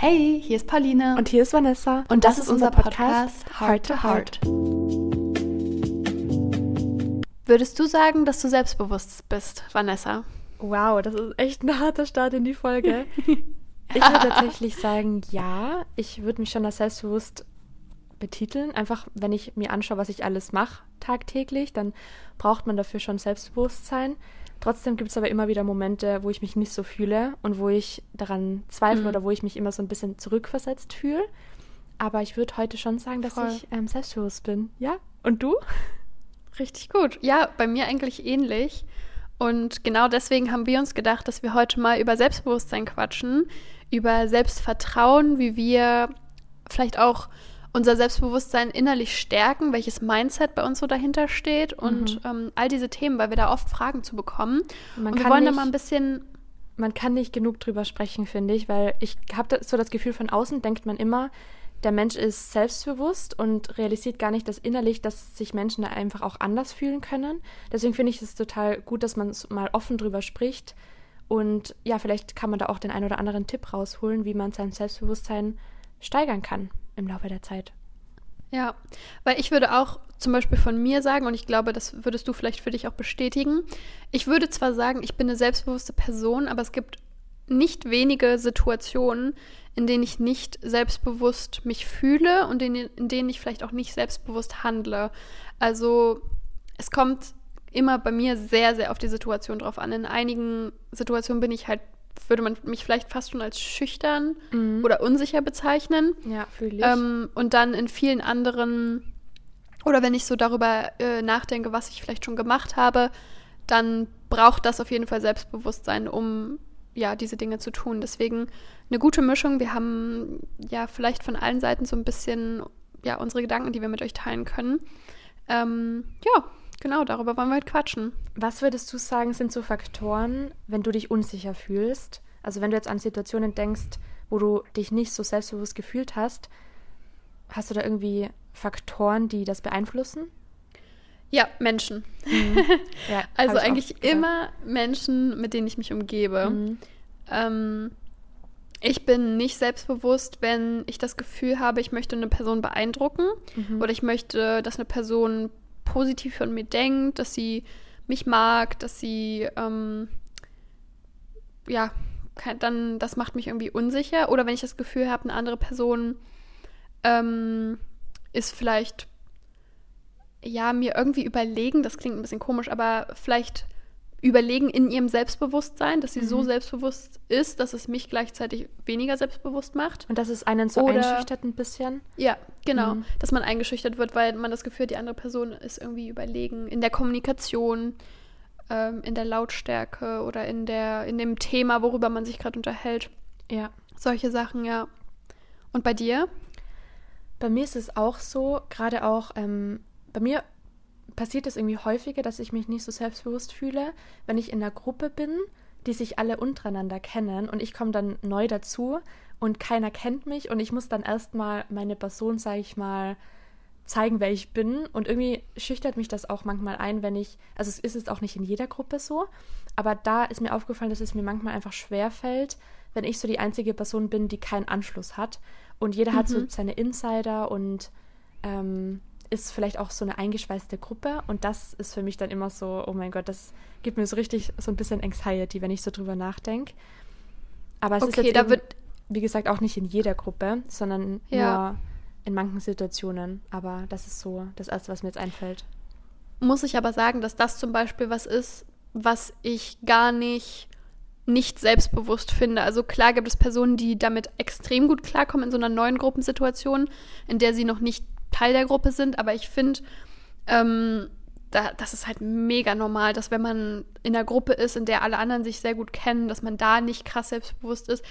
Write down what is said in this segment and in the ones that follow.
Hey, hier ist Pauline. Und hier ist Vanessa. Und das, das ist unser Podcast, Podcast Heart to Heart. Würdest du sagen, dass du selbstbewusst bist, Vanessa? Wow, das ist echt ein harter Start in die Folge. ich würde tatsächlich sagen, ja. Ich würde mich schon als selbstbewusst betiteln. Einfach, wenn ich mir anschaue, was ich alles mache tagtäglich, dann braucht man dafür schon Selbstbewusstsein. Trotzdem gibt es aber immer wieder Momente, wo ich mich nicht so fühle und wo ich daran zweifle mhm. oder wo ich mich immer so ein bisschen zurückversetzt fühle. Aber ich würde heute schon sagen, dass Voll. ich ähm, selbstbewusst bin. Ja? Und du? Richtig gut. Ja, bei mir eigentlich ähnlich. Und genau deswegen haben wir uns gedacht, dass wir heute mal über Selbstbewusstsein quatschen, über Selbstvertrauen, wie wir vielleicht auch unser Selbstbewusstsein innerlich stärken, welches Mindset bei uns so dahinter steht und mhm. ähm, all diese Themen, weil wir da oft Fragen zu bekommen. Man und wir wollen nicht, da mal ein bisschen. Man kann nicht genug drüber sprechen, finde ich, weil ich habe so das Gefühl, von außen denkt man immer, der Mensch ist selbstbewusst und realisiert gar nicht das innerlich, dass sich Menschen da einfach auch anders fühlen können. Deswegen finde ich es total gut, dass man mal offen drüber spricht. Und ja, vielleicht kann man da auch den einen oder anderen Tipp rausholen, wie man sein Selbstbewusstsein steigern kann im Laufe der Zeit. Ja, weil ich würde auch zum Beispiel von mir sagen, und ich glaube, das würdest du vielleicht für dich auch bestätigen, ich würde zwar sagen, ich bin eine selbstbewusste Person, aber es gibt nicht wenige Situationen, in denen ich nicht selbstbewusst mich fühle und in, in denen ich vielleicht auch nicht selbstbewusst handle. Also es kommt immer bei mir sehr, sehr auf die Situation drauf an. In einigen Situationen bin ich halt würde man mich vielleicht fast schon als schüchtern mhm. oder unsicher bezeichnen. Ja, fühle ich. Ähm, und dann in vielen anderen, oder wenn ich so darüber äh, nachdenke, was ich vielleicht schon gemacht habe, dann braucht das auf jeden Fall Selbstbewusstsein, um ja, diese Dinge zu tun. Deswegen eine gute Mischung. Wir haben ja vielleicht von allen Seiten so ein bisschen ja, unsere Gedanken, die wir mit euch teilen können. Ähm, ja, Genau, darüber wollen wir heute quatschen. Was würdest du sagen, sind so Faktoren, wenn du dich unsicher fühlst? Also wenn du jetzt an Situationen denkst, wo du dich nicht so selbstbewusst gefühlt hast, hast du da irgendwie Faktoren, die das beeinflussen? Ja, Menschen. Mhm. Ja, also eigentlich immer Menschen, mit denen ich mich umgebe. Mhm. Ähm, ich bin nicht selbstbewusst, wenn ich das Gefühl habe, ich möchte eine Person beeindrucken mhm. oder ich möchte, dass eine Person positiv von mir denkt, dass sie mich mag, dass sie, ähm, ja, dann, das macht mich irgendwie unsicher. Oder wenn ich das Gefühl habe, eine andere Person ähm, ist vielleicht, ja, mir irgendwie überlegen, das klingt ein bisschen komisch, aber vielleicht überlegen in ihrem Selbstbewusstsein, dass sie mhm. so selbstbewusst ist, dass es mich gleichzeitig weniger selbstbewusst macht. Und dass es einen so Oder, einschüchtert ein bisschen? Ja, genau. Mhm. Dass man eingeschüchtert wird, weil man das Gefühl hat, die andere Person ist irgendwie überlegen in der Kommunikation, ähm, in der Lautstärke oder in, der, in dem Thema, worüber man sich gerade unterhält. Ja. Solche Sachen, ja. Und bei dir? Bei mir ist es auch so, gerade auch, ähm, bei mir passiert es irgendwie häufiger, dass ich mich nicht so selbstbewusst fühle, wenn ich in einer Gruppe bin, die sich alle untereinander kennen und ich komme dann neu dazu und keiner kennt mich und ich muss dann erstmal meine Person, sage ich mal, zeigen, wer ich bin. Und irgendwie schüchtert mich das auch manchmal ein, wenn ich, also es ist es auch nicht in jeder Gruppe so, aber da ist mir aufgefallen, dass es mir manchmal einfach schwer fällt, wenn ich so die einzige Person bin, die keinen Anschluss hat. Und jeder mhm. hat so mhm. seine Insider und ähm, ist vielleicht auch so eine eingeschweißte Gruppe und das ist für mich dann immer so, oh mein Gott, das gibt mir so richtig so ein bisschen Anxiety, wenn ich so drüber nachdenke. Aber es okay, ist jetzt da eben, wird wie gesagt auch nicht in jeder Gruppe, sondern ja. nur in manchen Situationen. Aber das ist so das Erste, was mir jetzt einfällt. Muss ich aber sagen, dass das zum Beispiel was ist, was ich gar nicht nicht selbstbewusst finde. Also klar gibt es Personen, die damit extrem gut klarkommen in so einer neuen Gruppensituation, in der sie noch nicht Teil der Gruppe sind, aber ich finde, ähm, da, das ist halt mega normal, dass wenn man in einer Gruppe ist, in der alle anderen sich sehr gut kennen, dass man da nicht krass selbstbewusst ist.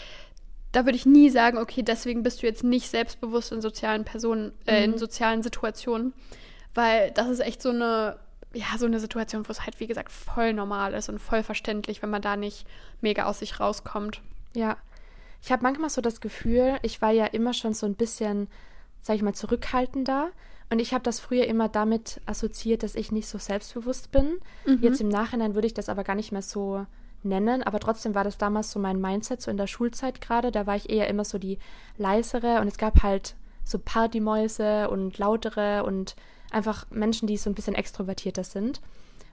Da würde ich nie sagen, okay, deswegen bist du jetzt nicht selbstbewusst in sozialen Personen, äh, mhm. in sozialen Situationen, weil das ist echt so eine, ja, so eine Situation, wo es halt, wie gesagt, voll normal ist und voll verständlich, wenn man da nicht mega aus sich rauskommt. Ja, ich habe manchmal so das Gefühl, ich war ja immer schon so ein bisschen sage ich mal, zurückhaltender. Und ich habe das früher immer damit assoziiert, dass ich nicht so selbstbewusst bin. Mhm. Jetzt im Nachhinein würde ich das aber gar nicht mehr so nennen, aber trotzdem war das damals so mein Mindset, so in der Schulzeit gerade. Da war ich eher immer so die leisere und es gab halt so Partymäuse und lautere und einfach Menschen, die so ein bisschen extrovertierter sind.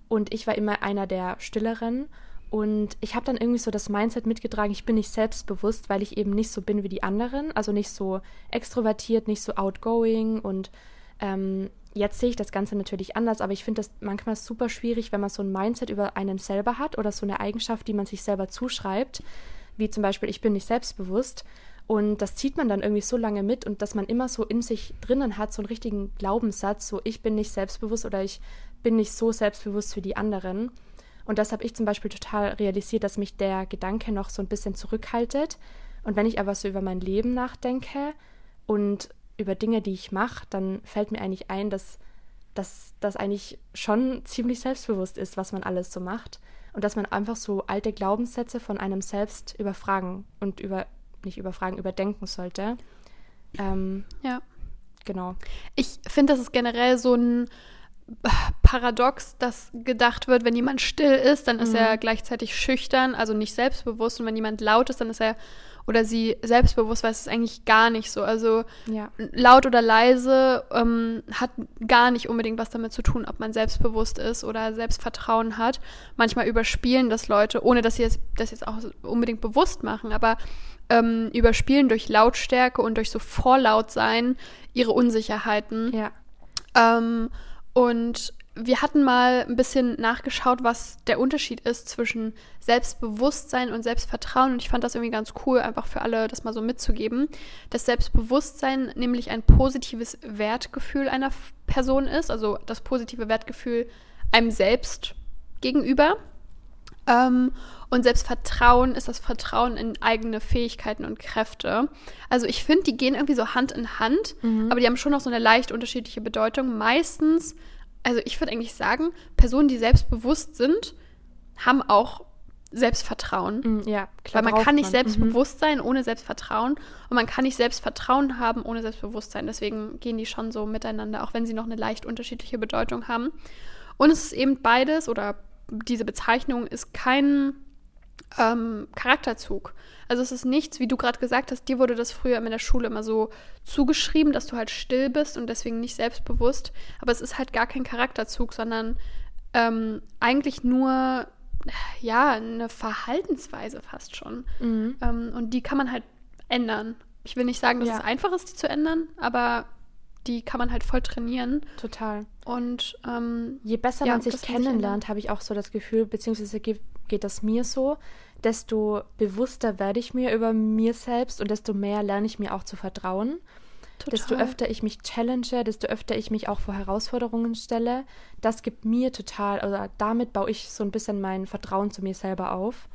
Und ich war immer einer der stilleren. Und ich habe dann irgendwie so das Mindset mitgetragen, ich bin nicht selbstbewusst, weil ich eben nicht so bin wie die anderen. Also nicht so extrovertiert, nicht so outgoing. Und ähm, jetzt sehe ich das Ganze natürlich anders, aber ich finde das manchmal super schwierig, wenn man so ein Mindset über einen selber hat oder so eine Eigenschaft, die man sich selber zuschreibt, wie zum Beispiel, ich bin nicht selbstbewusst. Und das zieht man dann irgendwie so lange mit und dass man immer so in sich drinnen hat, so einen richtigen Glaubenssatz, so ich bin nicht selbstbewusst oder ich bin nicht so selbstbewusst wie die anderen. Und das habe ich zum Beispiel total realisiert, dass mich der Gedanke noch so ein bisschen zurückhaltet. Und wenn ich aber so über mein Leben nachdenke und über Dinge, die ich mache, dann fällt mir eigentlich ein, dass das eigentlich schon ziemlich selbstbewusst ist, was man alles so macht. Und dass man einfach so alte Glaubenssätze von einem selbst überfragen und über nicht überfragen, überdenken sollte. Ähm, ja. Genau. Ich finde, das ist generell so ein Paradox, dass gedacht wird, wenn jemand still ist, dann ist mhm. er gleichzeitig schüchtern, also nicht selbstbewusst. Und wenn jemand laut ist, dann ist er oder sie selbstbewusst, weil es ist eigentlich gar nicht so. Also ja. laut oder leise ähm, hat gar nicht unbedingt was damit zu tun, ob man selbstbewusst ist oder Selbstvertrauen hat. Manchmal überspielen das Leute, ohne dass sie das jetzt auch unbedingt bewusst machen, aber ähm, überspielen durch Lautstärke und durch so vorlaut sein ihre Unsicherheiten. Ja. Ähm, und wir hatten mal ein bisschen nachgeschaut, was der Unterschied ist zwischen Selbstbewusstsein und Selbstvertrauen. Und ich fand das irgendwie ganz cool, einfach für alle das mal so mitzugeben. Dass Selbstbewusstsein nämlich ein positives Wertgefühl einer Person ist, also das positive Wertgefühl einem selbst gegenüber. Ähm, und Selbstvertrauen ist das Vertrauen in eigene Fähigkeiten und Kräfte. Also ich finde, die gehen irgendwie so Hand in Hand, mhm. aber die haben schon noch so eine leicht unterschiedliche Bedeutung. Meistens, also ich würde eigentlich sagen, Personen, die selbstbewusst sind, haben auch Selbstvertrauen. Mhm, ja, klar. Weil man kann nicht man. selbstbewusst mhm. sein ohne Selbstvertrauen und man kann nicht Selbstvertrauen haben ohne Selbstbewusstsein. Deswegen gehen die schon so miteinander, auch wenn sie noch eine leicht unterschiedliche Bedeutung haben. Und es ist eben beides oder diese Bezeichnung ist kein ähm, Charakterzug. Also es ist nichts, wie du gerade gesagt hast, dir wurde das früher in der Schule immer so zugeschrieben, dass du halt still bist und deswegen nicht selbstbewusst. Aber es ist halt gar kein Charakterzug, sondern ähm, eigentlich nur ja eine Verhaltensweise fast schon. Mhm. Ähm, und die kann man halt ändern. Ich will nicht sagen, dass ja. es einfach ist, die zu ändern, aber die kann man halt voll trainieren. Total. Und ähm, je besser ja, man sich kennenlernt, habe ich auch so das Gefühl, beziehungsweise geht, geht das mir so, desto bewusster werde ich mir über mir selbst und desto mehr lerne ich mir auch zu vertrauen. Total. Desto öfter ich mich challenge, desto öfter ich mich auch vor Herausforderungen stelle, das gibt mir total, oder damit baue ich so ein bisschen mein Vertrauen zu mir selber auf.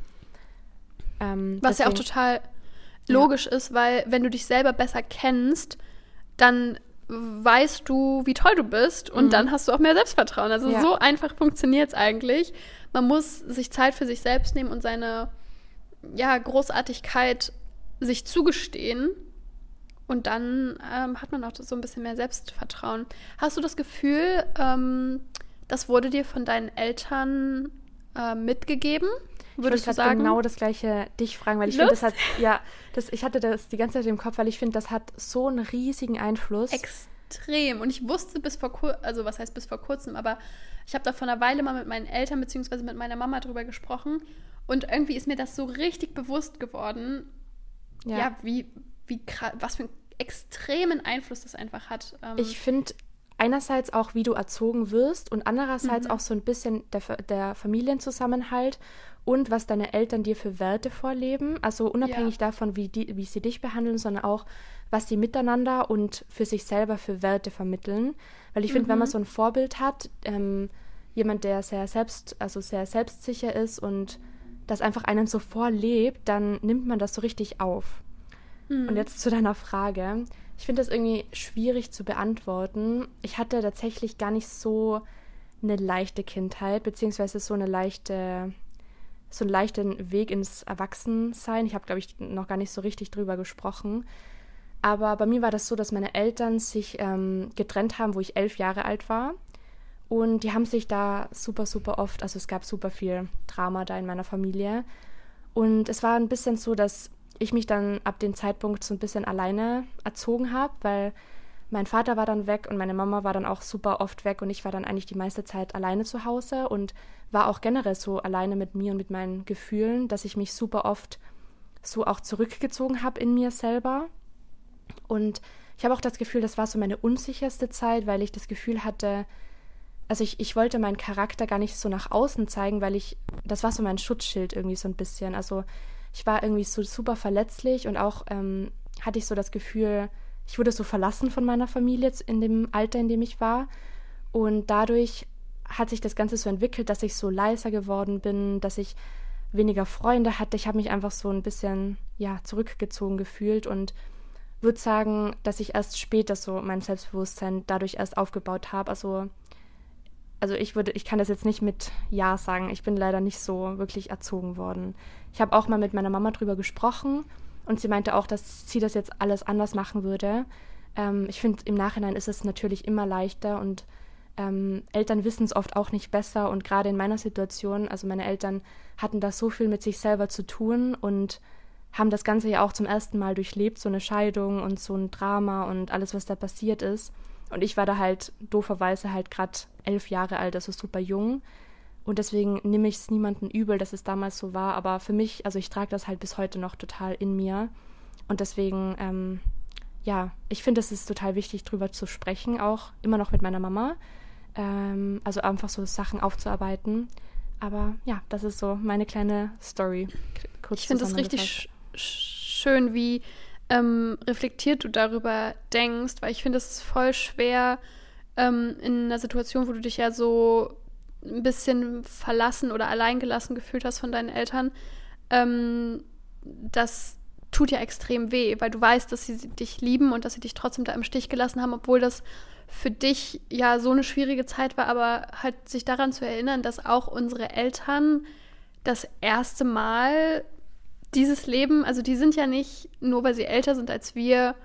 Ähm, Was deswegen, ja auch total logisch ja. ist, weil wenn du dich selber besser kennst, dann weißt du, wie toll du bist und mhm. dann hast du auch mehr Selbstvertrauen. Also ja. so einfach funktioniert es eigentlich. Man muss sich Zeit für sich selbst nehmen und seine ja, Großartigkeit sich zugestehen. Und dann ähm, hat man auch so ein bisschen mehr Selbstvertrauen. Hast du das Gefühl, ähm, das wurde dir von deinen Eltern äh, mitgegeben? Würdest ich du sagen? genau das gleiche dich fragen, weil ich finde, das hat, ja, das, ich hatte das die ganze Zeit im Kopf, weil ich finde, das hat so einen riesigen Einfluss. Extrem. Und ich wusste bis vor kurzem, also was heißt bis vor kurzem, aber ich habe da vor einer Weile mal mit meinen Eltern bzw. mit meiner Mama drüber gesprochen. Und irgendwie ist mir das so richtig bewusst geworden, ja, ja wie, wie was für einen extremen Einfluss das einfach hat. Ähm, ich finde einerseits auch, wie du erzogen wirst und andererseits mhm. auch so ein bisschen der, der Familienzusammenhalt und was deine Eltern dir für Werte vorleben. Also unabhängig ja. davon, wie, die, wie sie dich behandeln, sondern auch, was sie miteinander und für sich selber für Werte vermitteln. Weil ich finde, mhm. wenn man mhm. so ein Vorbild hat, ähm, jemand, der sehr selbst, also sehr selbstsicher ist und das einfach einem so vorlebt, dann nimmt man das so richtig auf. Mhm. Und jetzt zu deiner Frage. Ich finde das irgendwie schwierig zu beantworten. Ich hatte tatsächlich gar nicht so eine leichte Kindheit, beziehungsweise so eine leichte, so einen leichten Weg ins Erwachsensein. Ich habe, glaube ich, noch gar nicht so richtig drüber gesprochen. Aber bei mir war das so, dass meine Eltern sich ähm, getrennt haben, wo ich elf Jahre alt war. Und die haben sich da super, super oft, also es gab super viel Drama da in meiner Familie. Und es war ein bisschen so, dass ich mich dann ab dem Zeitpunkt so ein bisschen alleine erzogen habe, weil mein Vater war dann weg und meine Mama war dann auch super oft weg und ich war dann eigentlich die meiste Zeit alleine zu Hause und war auch generell so alleine mit mir und mit meinen Gefühlen, dass ich mich super oft so auch zurückgezogen habe in mir selber. Und ich habe auch das Gefühl, das war so meine unsicherste Zeit, weil ich das Gefühl hatte, also ich, ich wollte meinen Charakter gar nicht so nach außen zeigen, weil ich, das war so mein Schutzschild irgendwie so ein bisschen. Also ich war irgendwie so super verletzlich und auch ähm, hatte ich so das Gefühl, ich wurde so verlassen von meiner Familie in dem Alter, in dem ich war. Und dadurch hat sich das Ganze so entwickelt, dass ich so leiser geworden bin, dass ich weniger Freunde hatte. Ich habe mich einfach so ein bisschen ja zurückgezogen gefühlt und würde sagen, dass ich erst später so mein Selbstbewusstsein dadurch erst aufgebaut habe. Also also ich würde, ich kann das jetzt nicht mit Ja sagen. Ich bin leider nicht so wirklich erzogen worden. Ich habe auch mal mit meiner Mama drüber gesprochen und sie meinte auch, dass sie das jetzt alles anders machen würde. Ähm, ich finde, im Nachhinein ist es natürlich immer leichter und ähm, Eltern wissen es oft auch nicht besser. Und gerade in meiner Situation, also meine Eltern hatten da so viel mit sich selber zu tun und haben das Ganze ja auch zum ersten Mal durchlebt, so eine Scheidung und so ein Drama und alles, was da passiert ist. Und ich war da halt dooferweise halt gerade elf Jahre alt, also super jung. Und deswegen nehme ich es niemanden übel, dass es damals so war. Aber für mich, also ich trage das halt bis heute noch total in mir. Und deswegen, ähm, ja, ich finde, es ist total wichtig, drüber zu sprechen, auch immer noch mit meiner Mama. Ähm, also einfach so Sachen aufzuarbeiten. Aber ja, das ist so meine kleine Story. Kurz ich finde es richtig sch schön, wie ähm, reflektiert du darüber denkst, weil ich finde, es ist voll schwer ähm, in einer Situation, wo du dich ja so ein bisschen verlassen oder alleingelassen gefühlt hast von deinen Eltern. Ähm, das tut ja extrem weh, weil du weißt, dass sie dich lieben und dass sie dich trotzdem da im Stich gelassen haben, obwohl das für dich ja so eine schwierige Zeit war, aber halt sich daran zu erinnern, dass auch unsere Eltern das erste Mal dieses Leben, also die sind ja nicht, nur weil sie älter sind als wir,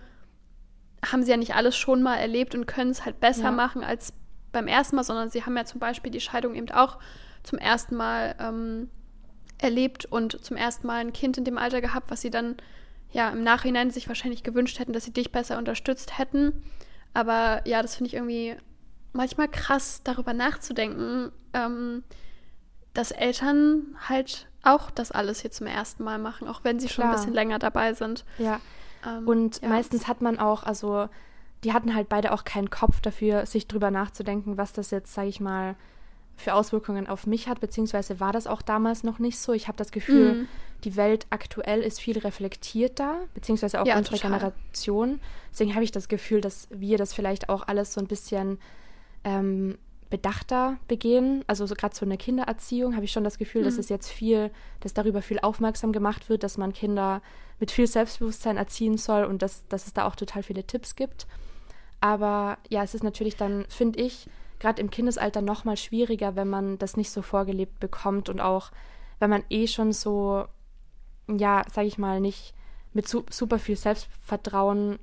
haben sie ja nicht alles schon mal erlebt und können es halt besser ja. machen als beim ersten Mal, sondern sie haben ja zum Beispiel die Scheidung eben auch zum ersten Mal ähm, erlebt und zum ersten Mal ein Kind in dem Alter gehabt, was sie dann ja im Nachhinein sich wahrscheinlich gewünscht hätten, dass sie dich besser unterstützt hätten. Aber ja, das finde ich irgendwie manchmal krass, darüber nachzudenken, ähm, dass Eltern halt auch das alles hier zum ersten Mal machen, auch wenn sie Klar. schon ein bisschen länger dabei sind. Ja. Ähm, und ja. meistens hat man auch, also die hatten halt beide auch keinen Kopf dafür, sich drüber nachzudenken, was das jetzt, sage ich mal, für Auswirkungen auf mich hat, beziehungsweise war das auch damals noch nicht so. Ich habe das Gefühl, mhm. die Welt aktuell ist viel reflektierter, beziehungsweise auch ja, unsere total. Generation. Deswegen habe ich das Gefühl, dass wir das vielleicht auch alles so ein bisschen ähm, bedachter begehen. Also so gerade so eine Kindererziehung habe ich schon das Gefühl, mhm. dass es jetzt viel, dass darüber viel aufmerksam gemacht wird, dass man Kinder mit viel Selbstbewusstsein erziehen soll und dass, dass es da auch total viele Tipps gibt. Aber ja, es ist natürlich dann, finde ich, gerade im Kindesalter noch mal schwieriger, wenn man das nicht so vorgelebt bekommt und auch, wenn man eh schon so, ja, sage ich mal, nicht mit su super viel Selbstvertrauen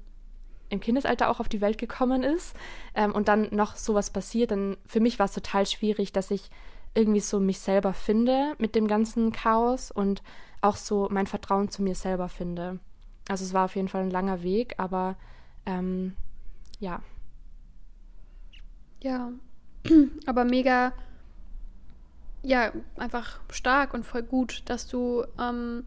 im Kindesalter auch auf die Welt gekommen ist ähm, und dann noch sowas passiert, dann für mich war es total schwierig, dass ich irgendwie so mich selber finde mit dem ganzen Chaos und auch so mein Vertrauen zu mir selber finde. Also es war auf jeden Fall ein langer Weg, aber ähm, ja. Ja, aber mega, ja, einfach stark und voll gut, dass du ähm,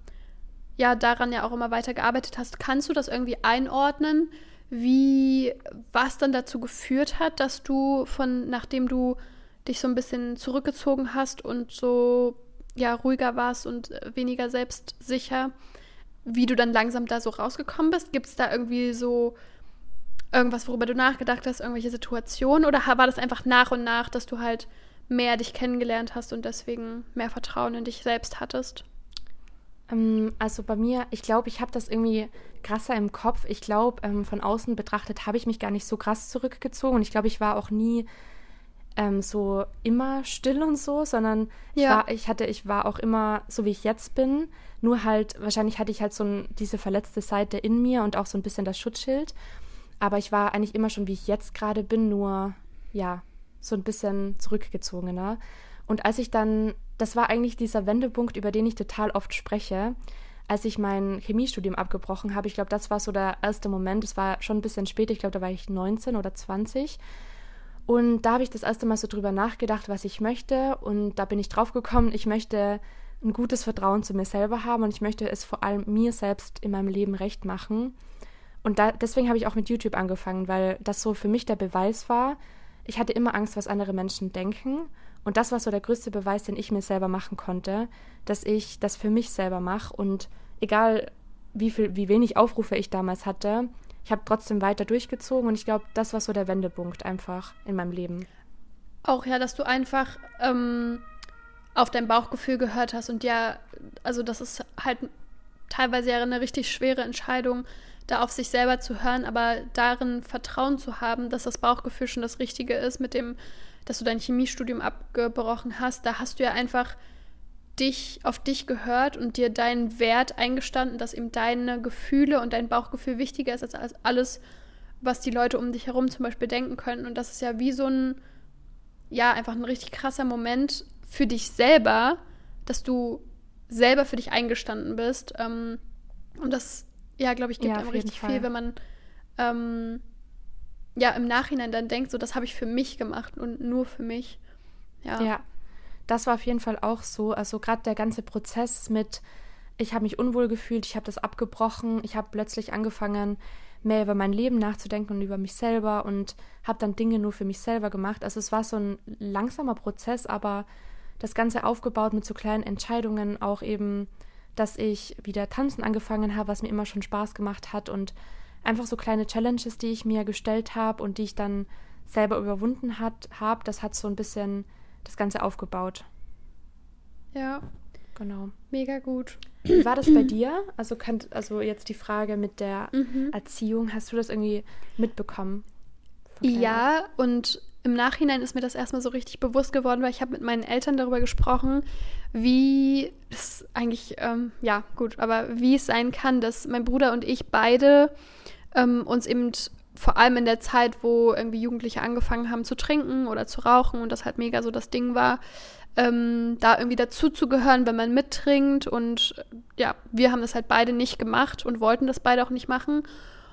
ja daran ja auch immer weiter gearbeitet hast. Kannst du das irgendwie einordnen? wie was dann dazu geführt hat, dass du von, nachdem du dich so ein bisschen zurückgezogen hast und so ja ruhiger warst und weniger selbstsicher, wie du dann langsam da so rausgekommen bist? Gibt es da irgendwie so irgendwas, worüber du nachgedacht hast, irgendwelche Situationen? Oder war das einfach nach und nach, dass du halt mehr dich kennengelernt hast und deswegen mehr Vertrauen in dich selbst hattest? Ähm, also bei mir, ich glaube, ich habe das irgendwie krasser im Kopf. Ich glaube, ähm, von außen betrachtet habe ich mich gar nicht so krass zurückgezogen. Und ich glaube, ich war auch nie ähm, so immer still und so, sondern ja. ich, war, ich hatte, ich war auch immer so, wie ich jetzt bin. Nur halt, wahrscheinlich hatte ich halt so ein, diese verletzte Seite in mir und auch so ein bisschen das Schutzschild. Aber ich war eigentlich immer schon, wie ich jetzt gerade bin, nur ja, so ein bisschen zurückgezogener. Und als ich dann, das war eigentlich dieser Wendepunkt, über den ich total oft spreche, als ich mein Chemiestudium abgebrochen habe. Ich glaube, das war so der erste Moment. Es war schon ein bisschen später, ich glaube, da war ich 19 oder 20. Und da habe ich das erste Mal so drüber nachgedacht, was ich möchte. Und da bin ich drauf gekommen, ich möchte ein gutes Vertrauen zu mir selber haben und ich möchte es vor allem mir selbst in meinem Leben recht machen. Und da, deswegen habe ich auch mit YouTube angefangen, weil das so für mich der Beweis war. Ich hatte immer Angst, was andere Menschen denken. Und das war so der größte Beweis, den ich mir selber machen konnte, dass ich das für mich selber mache. Und egal, wie, viel, wie wenig Aufrufe ich damals hatte, ich habe trotzdem weiter durchgezogen. Und ich glaube, das war so der Wendepunkt einfach in meinem Leben. Auch ja, dass du einfach ähm, auf dein Bauchgefühl gehört hast. Und ja, also das ist halt teilweise ja eine richtig schwere Entscheidung, da auf sich selber zu hören, aber darin Vertrauen zu haben, dass das Bauchgefühl schon das Richtige ist, mit dem, dass du dein Chemiestudium abgebrochen hast. Da hast du ja einfach dich auf dich gehört und dir deinen Wert eingestanden, dass eben deine Gefühle und dein Bauchgefühl wichtiger ist als alles, was die Leute um dich herum zum Beispiel denken können. Und das ist ja wie so ein, ja, einfach ein richtig krasser Moment, für dich selber, dass du selber für dich eingestanden bist. Ähm, und das, ja, glaube ich, gibt ja, einem richtig viel, wenn man ähm, ja im Nachhinein dann denkt, so, das habe ich für mich gemacht und nur für mich. Ja. ja, das war auf jeden Fall auch so. Also gerade der ganze Prozess mit, ich habe mich unwohl gefühlt, ich habe das abgebrochen, ich habe plötzlich angefangen, mehr über mein Leben nachzudenken und über mich selber und habe dann Dinge nur für mich selber gemacht. Also es war so ein langsamer Prozess, aber das Ganze aufgebaut mit so kleinen Entscheidungen, auch eben, dass ich wieder tanzen angefangen habe, was mir immer schon Spaß gemacht hat und einfach so kleine Challenges, die ich mir gestellt habe und die ich dann selber überwunden habe, das hat so ein bisschen das Ganze aufgebaut. Ja. Genau. Mega gut. Wie war das bei dir? Also, kann, also jetzt die Frage mit der mhm. Erziehung, hast du das irgendwie mitbekommen? Ja, und im Nachhinein ist mir das erstmal so richtig bewusst geworden, weil ich habe mit meinen Eltern darüber gesprochen, wie es eigentlich, ähm, ja gut, aber wie es sein kann, dass mein Bruder und ich beide ähm, uns eben vor allem in der Zeit, wo irgendwie Jugendliche angefangen haben zu trinken oder zu rauchen und das halt mega so das Ding war, ähm, da irgendwie dazuzugehören, wenn man mittrinkt. Und ja, wir haben das halt beide nicht gemacht und wollten das beide auch nicht machen.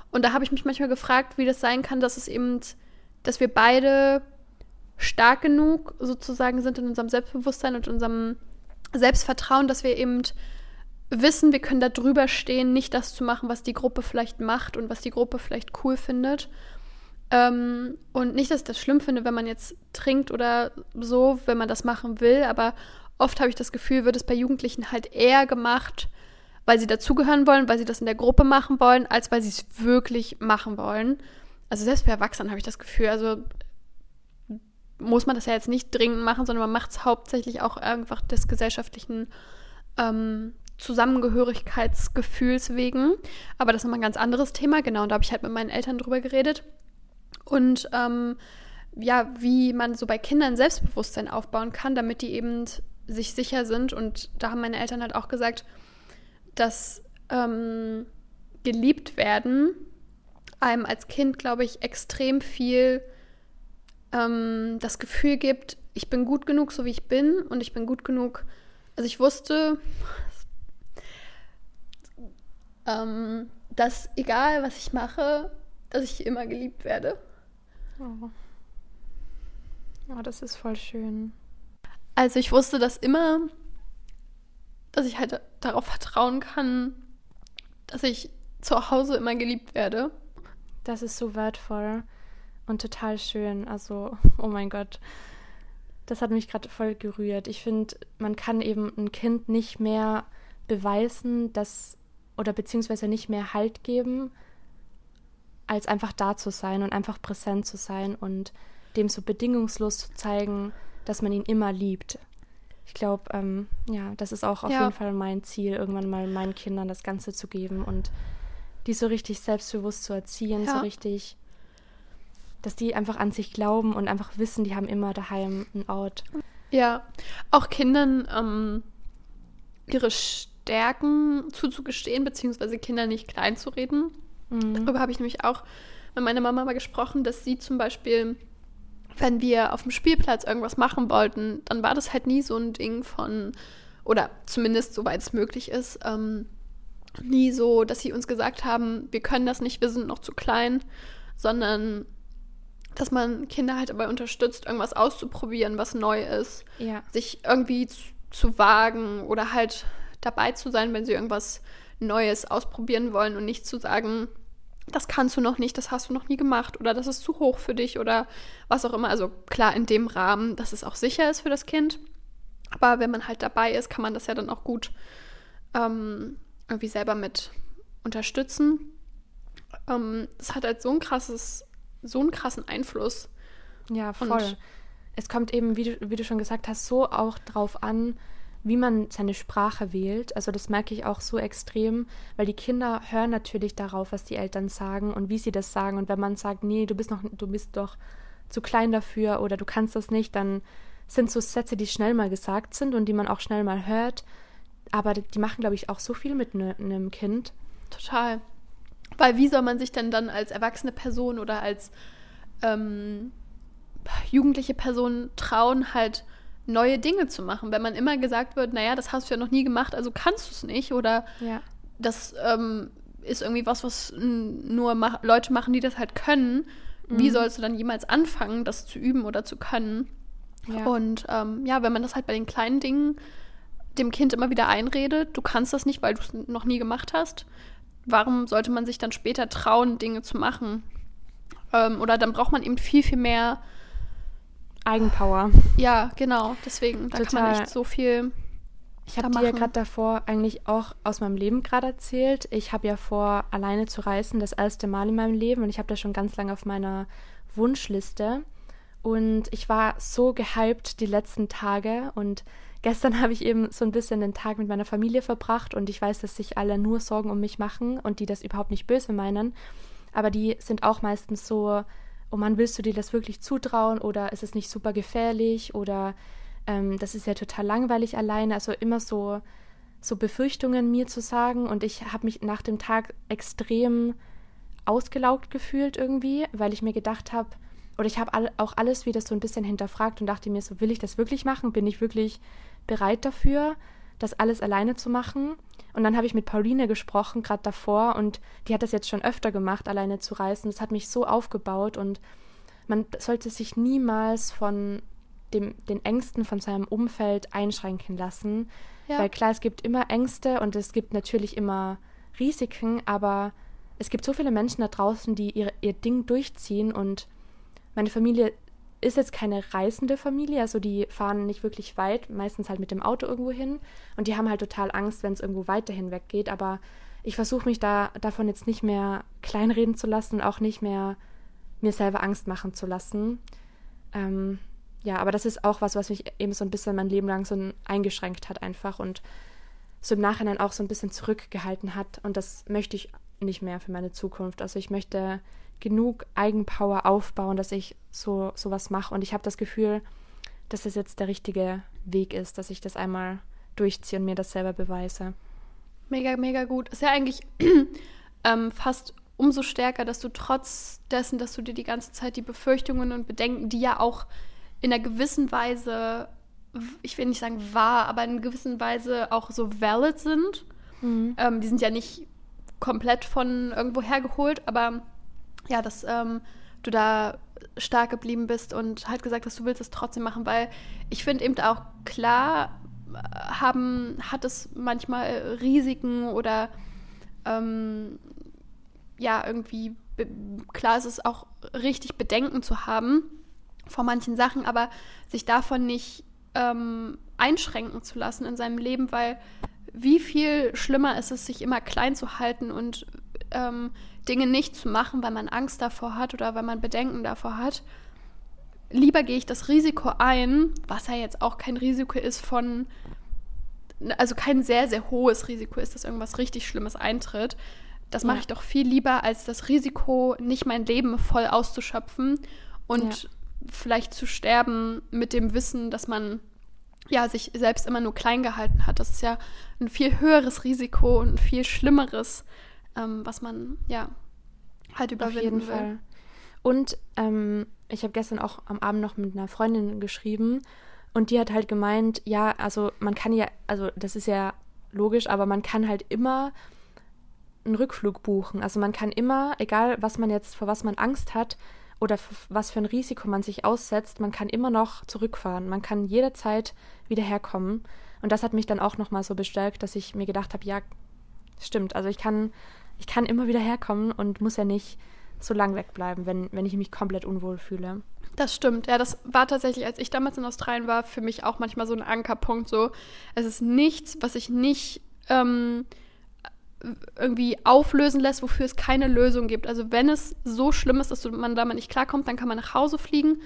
Und da habe ich mich manchmal gefragt, wie das sein kann, dass es eben dass wir beide stark genug sozusagen sind in unserem Selbstbewusstsein und unserem Selbstvertrauen, dass wir eben wissen, wir können da drüber stehen, nicht das zu machen, was die Gruppe vielleicht macht und was die Gruppe vielleicht cool findet. Ähm, und nicht, dass ich das schlimm finde, wenn man jetzt trinkt oder so, wenn man das machen will, aber oft habe ich das Gefühl, wird es bei Jugendlichen halt eher gemacht, weil sie dazugehören wollen, weil sie das in der Gruppe machen wollen, als weil sie es wirklich machen wollen also selbst bei Erwachsenen habe ich das Gefühl, also muss man das ja jetzt nicht dringend machen, sondern man macht es hauptsächlich auch einfach des gesellschaftlichen ähm, Zusammengehörigkeitsgefühls wegen. Aber das ist nochmal ein ganz anderes Thema, genau. Und da habe ich halt mit meinen Eltern drüber geredet. Und ähm, ja, wie man so bei Kindern Selbstbewusstsein aufbauen kann, damit die eben sich sicher sind. Und da haben meine Eltern halt auch gesagt, dass ähm, geliebt werden einem als Kind, glaube ich, extrem viel ähm, das Gefühl gibt, ich bin gut genug, so wie ich bin und ich bin gut genug. Also ich wusste, ähm, dass egal was ich mache, dass ich immer geliebt werde. Oh. oh, das ist voll schön. Also ich wusste das immer, dass ich halt darauf vertrauen kann, dass ich zu Hause immer geliebt werde. Das ist so wertvoll und total schön. Also, oh mein Gott. Das hat mich gerade voll gerührt. Ich finde, man kann eben ein Kind nicht mehr beweisen, dass oder beziehungsweise nicht mehr Halt geben, als einfach da zu sein und einfach präsent zu sein und dem so bedingungslos zu zeigen, dass man ihn immer liebt. Ich glaube, ähm, ja, das ist auch auf ja. jeden Fall mein Ziel, irgendwann mal meinen Kindern das Ganze zu geben und die so richtig selbstbewusst zu erziehen, ja. so richtig, dass die einfach an sich glauben und einfach wissen, die haben immer daheim einen Ort. Ja, auch Kindern ähm, ihre Stärken zuzugestehen, beziehungsweise Kinder nicht klein zu reden. Mhm. Darüber habe ich nämlich auch mit meiner Mama mal gesprochen, dass sie zum Beispiel wenn wir auf dem Spielplatz irgendwas machen wollten, dann war das halt nie so ein Ding von, oder zumindest soweit es möglich ist, ähm, nie so, dass sie uns gesagt haben, wir können das nicht, wir sind noch zu klein, sondern dass man Kinder halt dabei unterstützt, irgendwas auszuprobieren, was neu ist, ja. sich irgendwie zu, zu wagen oder halt dabei zu sein, wenn sie irgendwas Neues ausprobieren wollen und nicht zu sagen, das kannst du noch nicht, das hast du noch nie gemacht oder das ist zu hoch für dich oder was auch immer. Also klar in dem Rahmen, dass es auch sicher ist für das Kind. Aber wenn man halt dabei ist, kann man das ja dann auch gut ähm, irgendwie selber mit unterstützen. Ähm, das hat halt so ein krasses, so einen krassen Einfluss. Ja, voll. Und es kommt eben, wie du, wie du schon gesagt hast, so auch drauf an, wie man seine Sprache wählt. Also das merke ich auch so extrem, weil die Kinder hören natürlich darauf, was die Eltern sagen und wie sie das sagen. Und wenn man sagt, nee, du bist noch, du bist doch zu klein dafür oder du kannst das nicht, dann sind so Sätze, die schnell mal gesagt sind und die man auch schnell mal hört. Aber die machen, glaube ich, auch so viel mit ne, einem ne Kind. Total. Weil wie soll man sich denn dann als erwachsene Person oder als ähm, jugendliche Person trauen, halt neue Dinge zu machen. Wenn man immer gesagt wird, naja, das hast du ja noch nie gemacht, also kannst du es nicht. Oder ja. das ähm, ist irgendwie was, was nur ma Leute machen, die das halt können. Mhm. Wie sollst du dann jemals anfangen, das zu üben oder zu können? Ja. Und ähm, ja, wenn man das halt bei den kleinen Dingen dem Kind immer wieder einredet, du kannst das nicht, weil du es noch nie gemacht hast, warum sollte man sich dann später trauen, Dinge zu machen? Ähm, oder dann braucht man eben viel, viel mehr Eigenpower. Ja, genau. Deswegen, da Total. kann man echt so viel. Ich habe dir ja gerade davor eigentlich auch aus meinem Leben gerade erzählt. Ich habe ja vor, alleine zu reisen, das erste Mal in meinem Leben und ich habe das schon ganz lange auf meiner Wunschliste. Und ich war so gehypt die letzten Tage. Und gestern habe ich eben so ein bisschen den Tag mit meiner Familie verbracht. Und ich weiß, dass sich alle nur Sorgen um mich machen und die das überhaupt nicht böse meinen. Aber die sind auch meistens so, oh Mann, willst du dir das wirklich zutrauen? Oder ist es nicht super gefährlich? Oder ähm, das ist ja total langweilig alleine. Also immer so, so Befürchtungen mir zu sagen. Und ich habe mich nach dem Tag extrem ausgelaugt gefühlt irgendwie, weil ich mir gedacht habe, oder ich habe all, auch alles wieder so ein bisschen hinterfragt und dachte mir so, will ich das wirklich machen? Bin ich wirklich bereit dafür, das alles alleine zu machen? Und dann habe ich mit Pauline gesprochen, gerade davor, und die hat das jetzt schon öfter gemacht, alleine zu reisen. Das hat mich so aufgebaut und man sollte sich niemals von dem, den Ängsten von seinem Umfeld einschränken lassen. Ja. Weil klar, es gibt immer Ängste und es gibt natürlich immer Risiken, aber es gibt so viele Menschen da draußen, die ihr, ihr Ding durchziehen und meine Familie ist jetzt keine reisende Familie, also die fahren nicht wirklich weit, meistens halt mit dem Auto irgendwo hin und die haben halt total Angst, wenn es irgendwo weiter hinweg geht, aber ich versuche mich da davon jetzt nicht mehr kleinreden zu lassen und auch nicht mehr mir selber Angst machen zu lassen. Ähm, ja, aber das ist auch was, was mich eben so ein bisschen mein Leben lang so eingeschränkt hat einfach und so im Nachhinein auch so ein bisschen zurückgehalten hat und das möchte ich nicht mehr für meine Zukunft. Also ich möchte genug Eigenpower aufbauen, dass ich so sowas mache. Und ich habe das Gefühl, dass es jetzt der richtige Weg ist, dass ich das einmal durchziehe und mir das selber beweise. Mega, mega gut. Ist ja eigentlich ähm, fast umso stärker, dass du trotz dessen, dass du dir die ganze Zeit die Befürchtungen und Bedenken, die ja auch in einer gewissen Weise, ich will nicht sagen wahr, aber in einer gewissen Weise auch so valid sind. Mhm. Ähm, die sind ja nicht komplett von irgendwo hergeholt, aber ja, dass ähm, du da stark geblieben bist und halt gesagt hast, du willst es trotzdem machen, weil ich finde eben auch klar äh, haben, hat es manchmal Risiken oder ähm, ja, irgendwie klar ist es auch richtig Bedenken zu haben vor manchen Sachen, aber sich davon nicht ähm, einschränken zu lassen in seinem Leben, weil wie viel schlimmer ist es, sich immer klein zu halten und ähm, Dinge nicht zu machen, weil man Angst davor hat oder weil man Bedenken davor hat. Lieber gehe ich das Risiko ein, was ja jetzt auch kein Risiko ist von, also kein sehr, sehr hohes Risiko ist, dass irgendwas richtig Schlimmes eintritt. Das mache ich doch viel lieber, als das Risiko, nicht mein Leben voll auszuschöpfen und ja. vielleicht zu sterben mit dem Wissen, dass man ja, sich selbst immer nur klein gehalten hat. Das ist ja ein viel höheres Risiko und ein viel schlimmeres ähm, was man ja halt überwinden Auf jeden will. Fall. Und ähm, ich habe gestern auch am Abend noch mit einer Freundin geschrieben und die hat halt gemeint, ja, also man kann ja, also das ist ja logisch, aber man kann halt immer einen Rückflug buchen. Also man kann immer, egal was man jetzt, vor was man Angst hat oder was für ein Risiko man sich aussetzt, man kann immer noch zurückfahren. Man kann jederzeit wieder herkommen. Und das hat mich dann auch nochmal so bestärkt, dass ich mir gedacht habe, ja, stimmt. Also ich kann, ich kann immer wieder herkommen und muss ja nicht so lang wegbleiben, wenn, wenn ich mich komplett unwohl fühle. Das stimmt, ja, das war tatsächlich, als ich damals in Australien war, für mich auch manchmal so ein Ankerpunkt. So, es ist nichts, was ich nicht ähm, irgendwie auflösen lässt, wofür es keine Lösung gibt. Also wenn es so schlimm ist, dass man damit nicht klarkommt, dann kann man nach Hause fliegen.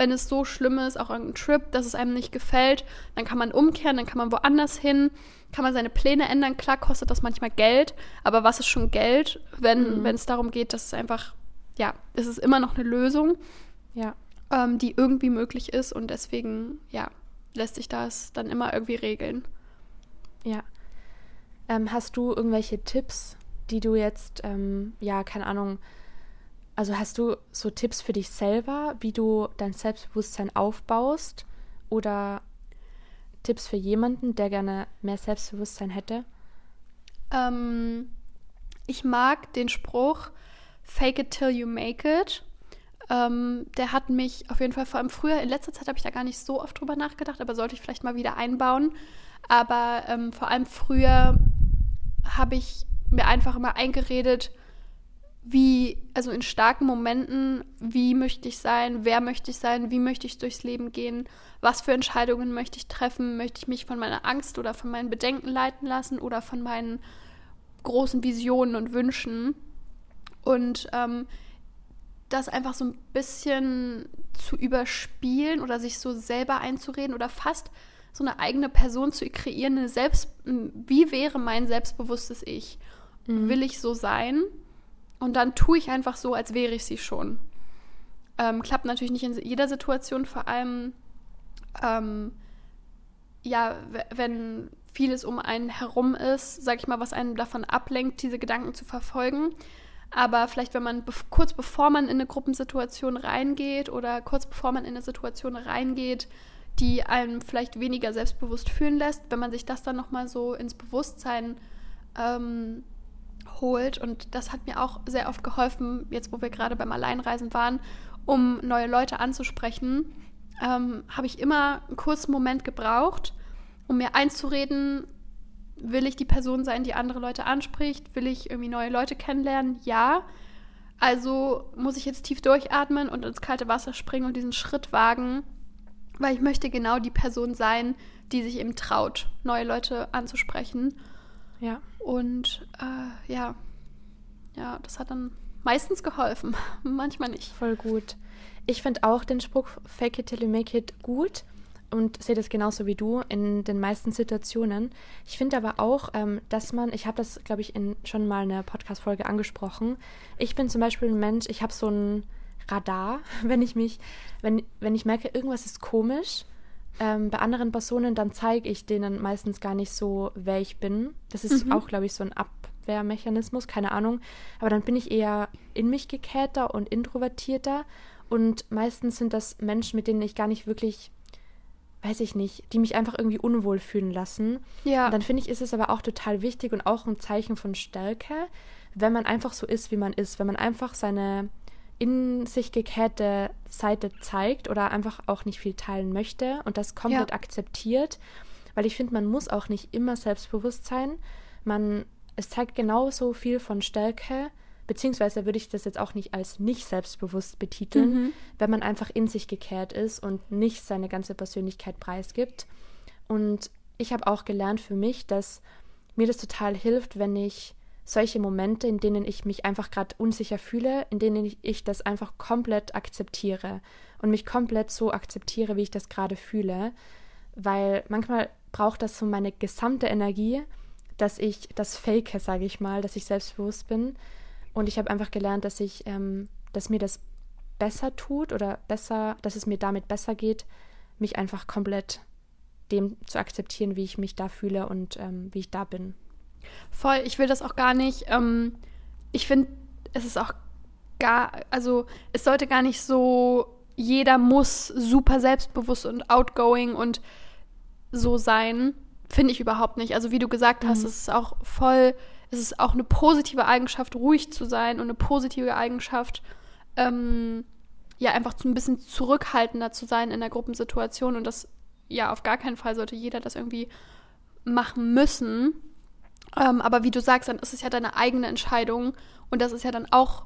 Wenn es so schlimm ist, auch irgendein Trip, dass es einem nicht gefällt, dann kann man umkehren, dann kann man woanders hin, kann man seine Pläne ändern. Klar kostet das manchmal Geld, aber was ist schon Geld, wenn, mhm. es darum geht, dass es einfach, ja, es ist immer noch eine Lösung, ja. ähm, die irgendwie möglich ist und deswegen, ja, lässt sich das dann immer irgendwie regeln. Ja. Ähm, hast du irgendwelche Tipps, die du jetzt, ähm, ja, keine Ahnung, also hast du so Tipps für dich selber, wie du dein Selbstbewusstsein aufbaust oder Tipps für jemanden, der gerne mehr Selbstbewusstsein hätte? Ähm, ich mag den Spruch Fake it till you make it. Ähm, der hat mich auf jeden Fall vor allem früher, in letzter Zeit habe ich da gar nicht so oft drüber nachgedacht, aber sollte ich vielleicht mal wieder einbauen. Aber ähm, vor allem früher habe ich mir einfach immer eingeredet, wie, also in starken Momenten, wie möchte ich sein, wer möchte ich sein, wie möchte ich durchs Leben gehen, was für Entscheidungen möchte ich treffen, möchte ich mich von meiner Angst oder von meinen Bedenken leiten lassen oder von meinen großen Visionen und Wünschen. Und ähm, das einfach so ein bisschen zu überspielen oder sich so selber einzureden oder fast so eine eigene Person zu kreieren, eine Selbst, wie wäre mein selbstbewusstes Ich? Mhm. Will ich so sein? Und dann tue ich einfach so, als wäre ich sie schon. Ähm, klappt natürlich nicht in jeder Situation, vor allem ähm, ja, wenn vieles um einen herum ist, sag ich mal, was einen davon ablenkt, diese Gedanken zu verfolgen. Aber vielleicht, wenn man be kurz bevor man in eine Gruppensituation reingeht oder kurz bevor man in eine Situation reingeht, die einem vielleicht weniger selbstbewusst fühlen lässt, wenn man sich das dann nochmal so ins Bewusstsein ähm, holt. Und das hat mir auch sehr oft geholfen, jetzt wo wir gerade beim Alleinreisen waren, um neue Leute anzusprechen, ähm, habe ich immer einen kurzen Moment gebraucht, um mir einzureden, will ich die Person sein, die andere Leute anspricht? Will ich irgendwie neue Leute kennenlernen? Ja. Also muss ich jetzt tief durchatmen und ins kalte Wasser springen und diesen Schritt wagen, weil ich möchte genau die Person sein, die sich eben traut, neue Leute anzusprechen. Ja. Und äh, ja, ja, das hat dann meistens geholfen, manchmal nicht. Voll gut. Ich finde auch den Spruch Fake it till you make it gut und sehe das genauso wie du in den meisten Situationen. Ich finde aber auch, ähm, dass man, ich habe das, glaube ich, in schon mal eine Podcast-Folge angesprochen. Ich bin zum Beispiel ein Mensch, ich habe so ein Radar, wenn ich mich, wenn, wenn ich merke, irgendwas ist komisch. Ähm, bei anderen Personen, dann zeige ich denen meistens gar nicht so, wer ich bin. Das ist mhm. auch, glaube ich, so ein Abwehrmechanismus, keine Ahnung. Aber dann bin ich eher in mich gekehrter und introvertierter. Und meistens sind das Menschen, mit denen ich gar nicht wirklich, weiß ich nicht, die mich einfach irgendwie unwohl fühlen lassen. Ja. Und dann finde ich, ist es aber auch total wichtig und auch ein Zeichen von Stärke, wenn man einfach so ist, wie man ist. Wenn man einfach seine in sich gekehrte Seite zeigt oder einfach auch nicht viel teilen möchte und das komplett ja. akzeptiert, weil ich finde, man muss auch nicht immer selbstbewusst sein. Man, es zeigt genauso viel von Stärke, beziehungsweise würde ich das jetzt auch nicht als nicht selbstbewusst betiteln, mhm. wenn man einfach in sich gekehrt ist und nicht seine ganze Persönlichkeit preisgibt. Und ich habe auch gelernt für mich, dass mir das total hilft, wenn ich solche Momente, in denen ich mich einfach gerade unsicher fühle, in denen ich, ich, das einfach komplett akzeptiere und mich komplett so akzeptiere, wie ich das gerade fühle, weil manchmal braucht das so meine gesamte Energie, dass ich das fake, sage ich mal, dass ich selbstbewusst bin und ich habe einfach gelernt, dass ich, ähm, dass mir das besser tut oder besser, dass es mir damit besser geht, mich einfach komplett dem zu akzeptieren, wie ich mich da fühle und ähm, wie ich da bin. Voll, ich will das auch gar nicht. Ähm, ich finde, es ist auch gar, also es sollte gar nicht so, jeder muss super selbstbewusst und outgoing und so sein. Finde ich überhaupt nicht. Also wie du gesagt hast, mhm. es ist auch voll, es ist auch eine positive Eigenschaft, ruhig zu sein und eine positive Eigenschaft, ähm, ja, einfach so ein bisschen zurückhaltender zu sein in der Gruppensituation. Und das, ja, auf gar keinen Fall sollte jeder das irgendwie machen müssen. Ähm, aber wie du sagst, dann ist es ja deine eigene Entscheidung. Und das ist ja dann auch,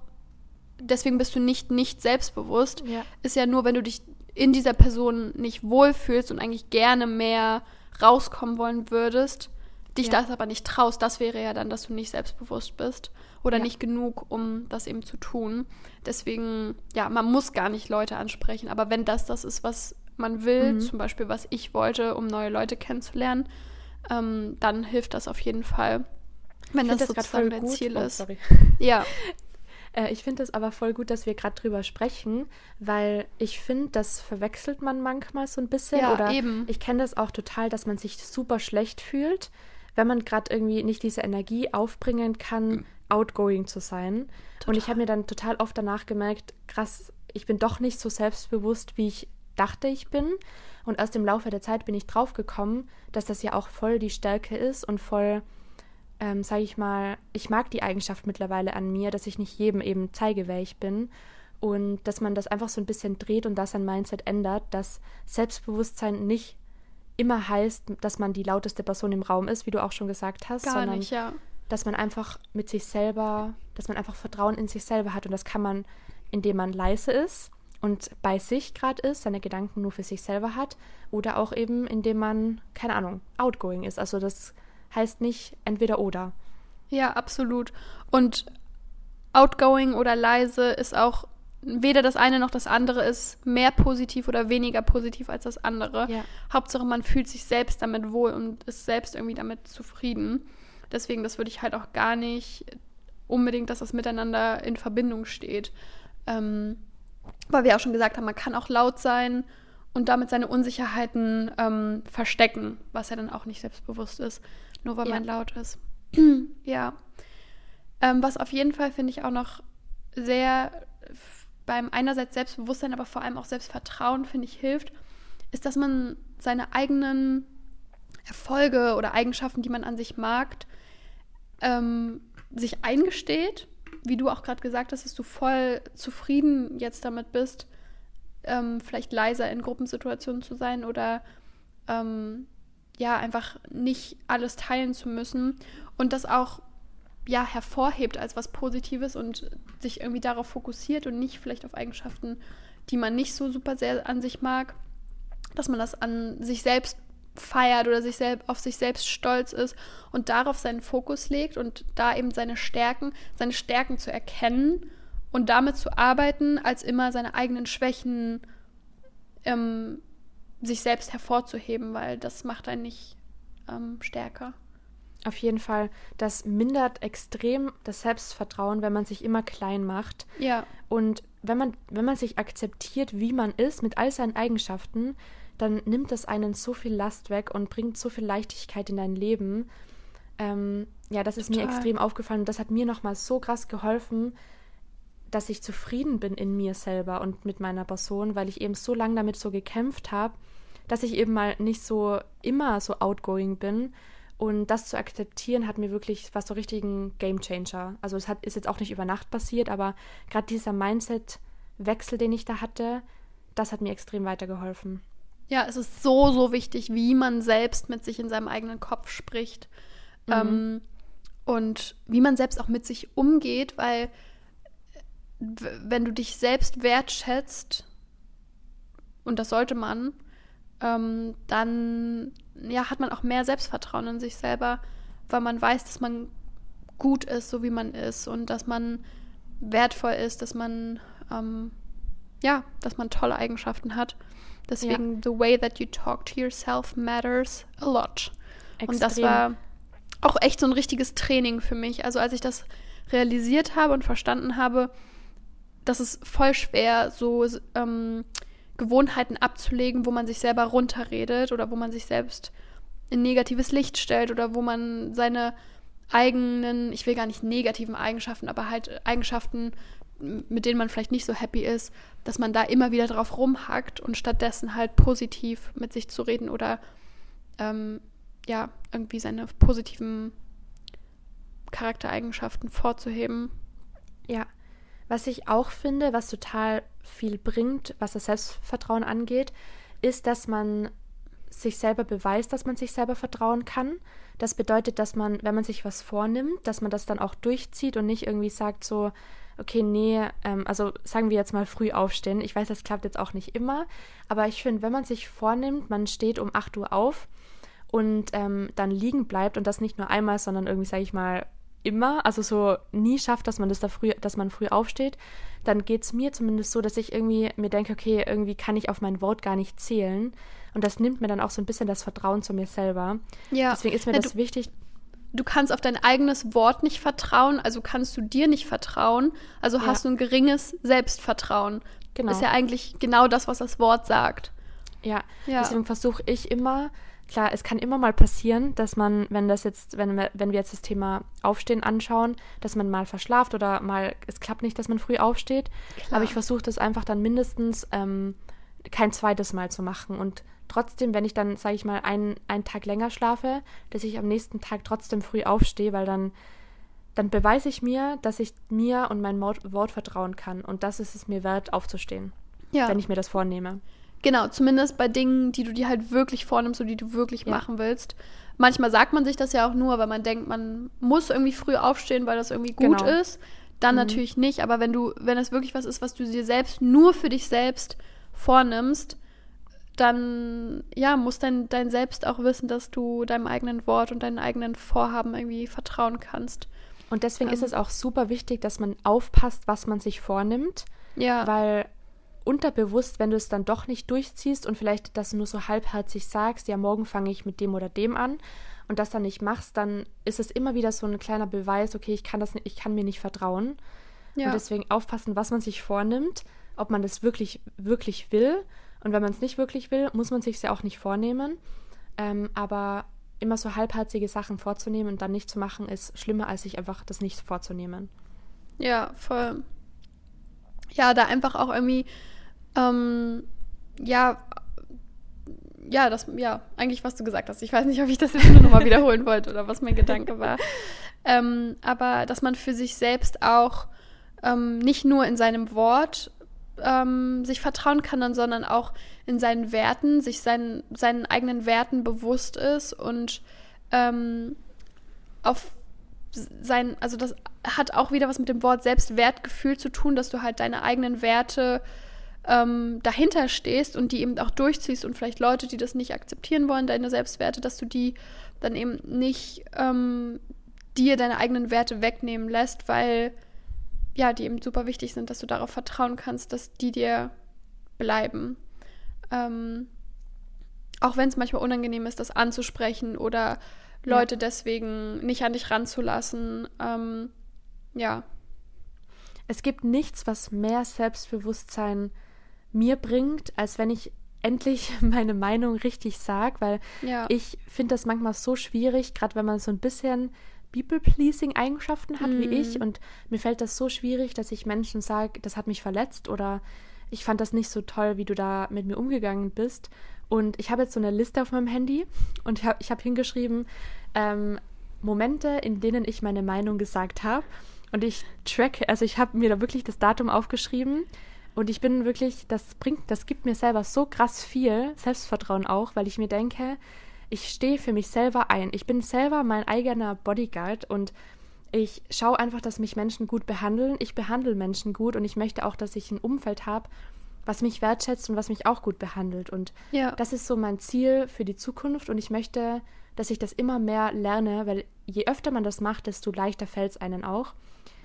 deswegen bist du nicht nicht selbstbewusst. Ja. Ist ja nur, wenn du dich in dieser Person nicht wohlfühlst und eigentlich gerne mehr rauskommen wollen würdest, dich ja. das aber nicht traust, das wäre ja dann, dass du nicht selbstbewusst bist oder ja. nicht genug, um das eben zu tun. Deswegen, ja, man muss gar nicht Leute ansprechen, aber wenn das das ist, was man will, mhm. zum Beispiel was ich wollte, um neue Leute kennenzulernen, ähm, dann hilft das auf jeden Fall, wenn das, das sozusagen dein Ziel oh, ist. Ja. Äh, ich finde es aber voll gut, dass wir gerade drüber sprechen, weil ich finde, das verwechselt man manchmal so ein bisschen. Ja, oder eben. ich kenne das auch total, dass man sich super schlecht fühlt, wenn man gerade irgendwie nicht diese Energie aufbringen kann, mhm. outgoing zu sein. Total. Und ich habe mir dann total oft danach gemerkt, krass, ich bin doch nicht so selbstbewusst, wie ich dachte, ich bin. Und aus dem Laufe der Zeit bin ich draufgekommen, dass das ja auch voll die Stärke ist und voll ähm, sage ich mal, ich mag die Eigenschaft mittlerweile an mir, dass ich nicht jedem eben zeige, wer ich bin. Und dass man das einfach so ein bisschen dreht und das sein Mindset ändert, dass Selbstbewusstsein nicht immer heißt, dass man die lauteste Person im Raum ist, wie du auch schon gesagt hast, Gar sondern nicht, ja. dass man einfach mit sich selber, dass man einfach Vertrauen in sich selber hat. Und das kann man, indem man leise ist und bei sich gerade ist, seine Gedanken nur für sich selber hat, oder auch eben, indem man, keine Ahnung, outgoing ist. Also das heißt nicht entweder oder. Ja, absolut. Und outgoing oder leise ist auch weder das eine noch das andere ist mehr positiv oder weniger positiv als das andere. Ja. Hauptsache, man fühlt sich selbst damit wohl und ist selbst irgendwie damit zufrieden. Deswegen, das würde ich halt auch gar nicht unbedingt, dass das miteinander in Verbindung steht. Ähm, weil wir auch schon gesagt haben, man kann auch laut sein und damit seine Unsicherheiten ähm, verstecken, was ja dann auch nicht selbstbewusst ist nur weil ja. man laut ist. ja. Ähm, was auf jeden Fall, finde ich, auch noch sehr beim einerseits Selbstbewusstsein, aber vor allem auch Selbstvertrauen, finde ich, hilft, ist, dass man seine eigenen Erfolge oder Eigenschaften, die man an sich mag, ähm, sich eingesteht. Wie du auch gerade gesagt hast, dass du voll zufrieden jetzt damit bist, ähm, vielleicht leiser in Gruppensituationen zu sein oder ähm, ja, einfach nicht alles teilen zu müssen und das auch ja, hervorhebt als was Positives und sich irgendwie darauf fokussiert und nicht vielleicht auf Eigenschaften, die man nicht so super sehr an sich mag, dass man das an sich selbst feiert oder sich selbst auf sich selbst stolz ist und darauf seinen Fokus legt und da eben seine Stärken, seine Stärken zu erkennen und damit zu arbeiten, als immer seine eigenen Schwächen ähm, sich selbst hervorzuheben, weil das macht einen nicht ähm, stärker. Auf jeden Fall, das mindert extrem das Selbstvertrauen, wenn man sich immer klein macht. Ja. Und wenn man, wenn man sich akzeptiert, wie man ist, mit all seinen Eigenschaften, dann nimmt das einen so viel Last weg und bringt so viel Leichtigkeit in dein Leben. Ähm, ja, das ist Total. mir extrem aufgefallen und das hat mir nochmal so krass geholfen, dass ich zufrieden bin in mir selber und mit meiner Person, weil ich eben so lange damit so gekämpft habe dass ich eben mal nicht so immer so outgoing bin. Und das zu akzeptieren hat mir wirklich was so richtigen Game Changer. Also es hat, ist jetzt auch nicht über Nacht passiert, aber gerade dieser Mindset-Wechsel, den ich da hatte, das hat mir extrem weitergeholfen. Ja, es ist so, so wichtig, wie man selbst mit sich in seinem eigenen Kopf spricht. Mhm. Ähm, und wie man selbst auch mit sich umgeht, weil wenn du dich selbst wertschätzt, und das sollte man, ähm, dann ja, hat man auch mehr Selbstvertrauen in sich selber, weil man weiß, dass man gut ist, so wie man ist und dass man wertvoll ist, dass man ähm, ja, dass man tolle Eigenschaften hat. Deswegen, ja. the way that you talk to yourself matters a lot. Extrem. Und das war auch echt so ein richtiges Training für mich. Also als ich das realisiert habe und verstanden habe, dass es voll schwer so ähm, Gewohnheiten abzulegen, wo man sich selber runterredet oder wo man sich selbst in negatives Licht stellt oder wo man seine eigenen, ich will gar nicht negativen Eigenschaften, aber halt Eigenschaften mit denen man vielleicht nicht so happy ist, dass man da immer wieder drauf rumhackt und stattdessen halt positiv mit sich zu reden oder ähm, ja, irgendwie seine positiven Charaktereigenschaften vorzuheben. Ja, was ich auch finde, was total viel bringt, was das Selbstvertrauen angeht, ist, dass man sich selber beweist, dass man sich selber vertrauen kann. Das bedeutet, dass man, wenn man sich was vornimmt, dass man das dann auch durchzieht und nicht irgendwie sagt so, okay, nee, ähm, also sagen wir jetzt mal früh aufstehen. Ich weiß, das klappt jetzt auch nicht immer, aber ich finde, wenn man sich vornimmt, man steht um 8 Uhr auf und ähm, dann liegen bleibt und das nicht nur einmal, sondern irgendwie, sage ich mal, immer, also so nie schafft, dass man das da früh, dass man früh aufsteht, dann geht es mir zumindest so, dass ich irgendwie mir denke, okay, irgendwie kann ich auf mein Wort gar nicht zählen. Und das nimmt mir dann auch so ein bisschen das Vertrauen zu mir selber. Ja. Deswegen ist mir ja, das wichtig. Du kannst auf dein eigenes Wort nicht vertrauen, also kannst du dir nicht vertrauen, also ja. hast du ein geringes Selbstvertrauen. Genau. Ist ja eigentlich genau das, was das Wort sagt. Ja, ja. deswegen versuche ich immer, klar, es kann immer mal passieren, dass man, wenn das jetzt, wenn wir, wenn wir jetzt das Thema Aufstehen anschauen, dass man mal verschlaft oder mal, es klappt nicht, dass man früh aufsteht. Klar. Aber ich versuche das einfach dann mindestens ähm, kein zweites Mal zu machen. Und trotzdem, wenn ich dann, sage ich mal, einen, einen Tag länger schlafe, dass ich am nächsten Tag trotzdem früh aufstehe, weil dann, dann beweise ich mir, dass ich mir und mein Wort, vertrauen kann. Und das ist es mir wert, aufzustehen. Ja. Wenn ich mir das vornehme. Genau, zumindest bei Dingen, die du dir halt wirklich vornimmst und die du wirklich ja. machen willst. Manchmal sagt man sich das ja auch nur, weil man denkt, man muss irgendwie früh aufstehen, weil das irgendwie gut genau. ist. Dann mhm. natürlich nicht, aber wenn du, wenn es wirklich was ist, was du dir selbst nur für dich selbst vornimmst, dann ja, muss dein, dein Selbst auch wissen, dass du deinem eigenen Wort und deinen eigenen Vorhaben irgendwie vertrauen kannst. Und deswegen ähm. ist es auch super wichtig, dass man aufpasst, was man sich vornimmt. Ja. Weil unterbewusst, wenn du es dann doch nicht durchziehst und vielleicht das nur so halbherzig sagst, ja, morgen fange ich mit dem oder dem an und das dann nicht machst, dann ist es immer wieder so ein kleiner Beweis, okay, ich kann das ich kann mir nicht vertrauen. Ja. Und deswegen aufpassen, was man sich vornimmt, ob man das wirklich, wirklich will. Und wenn man es nicht wirklich will, muss man sich ja auch nicht vornehmen. Ähm, aber immer so halbherzige Sachen vorzunehmen und dann nicht zu machen, ist schlimmer, als sich einfach das nicht vorzunehmen. Ja, voll. Ja, da einfach auch irgendwie ähm, ja, ja, das, ja, eigentlich, was du gesagt hast. Ich weiß nicht, ob ich das jetzt nur nochmal wiederholen wollte oder was mein Gedanke war. Ähm, aber dass man für sich selbst auch ähm, nicht nur in seinem Wort ähm, sich vertrauen kann, sondern auch in seinen Werten, sich seinen, seinen eigenen Werten bewusst ist und ähm, auf sein, also das hat auch wieder was mit dem Wort Selbstwertgefühl zu tun, dass du halt deine eigenen Werte ähm, dahinter stehst und die eben auch durchziehst und vielleicht Leute, die das nicht akzeptieren wollen, deine Selbstwerte, dass du die dann eben nicht ähm, dir deine eigenen Werte wegnehmen lässt, weil ja, die eben super wichtig sind, dass du darauf vertrauen kannst, dass die dir bleiben. Ähm, auch wenn es manchmal unangenehm ist, das anzusprechen oder Leute ja. deswegen nicht an dich ranzulassen. Ähm, ja. Es gibt nichts, was mehr Selbstbewusstsein mir bringt, als wenn ich endlich meine Meinung richtig sage, weil ja. ich finde das manchmal so schwierig, gerade wenn man so ein bisschen People-Pleasing-Eigenschaften hat mm. wie ich mhm. und mir fällt das so schwierig, dass ich Menschen sage, das hat mich verletzt oder ich fand das nicht so toll, wie du da mit mir umgegangen bist. Und ich habe jetzt so eine Liste auf meinem Handy und ich habe hab hingeschrieben, ähm, Momente, in denen ich meine Meinung gesagt habe. Und ich track, also ich habe mir da wirklich das Datum aufgeschrieben und ich bin wirklich, das bringt, das gibt mir selber so krass viel Selbstvertrauen auch, weil ich mir denke, ich stehe für mich selber ein. Ich bin selber mein eigener Bodyguard und ich schaue einfach, dass mich Menschen gut behandeln. Ich behandle Menschen gut und ich möchte auch, dass ich ein Umfeld habe, was mich wertschätzt und was mich auch gut behandelt. Und ja. das ist so mein Ziel für die Zukunft und ich möchte, dass ich das immer mehr lerne, weil je öfter man das macht, desto leichter fällt es einen auch.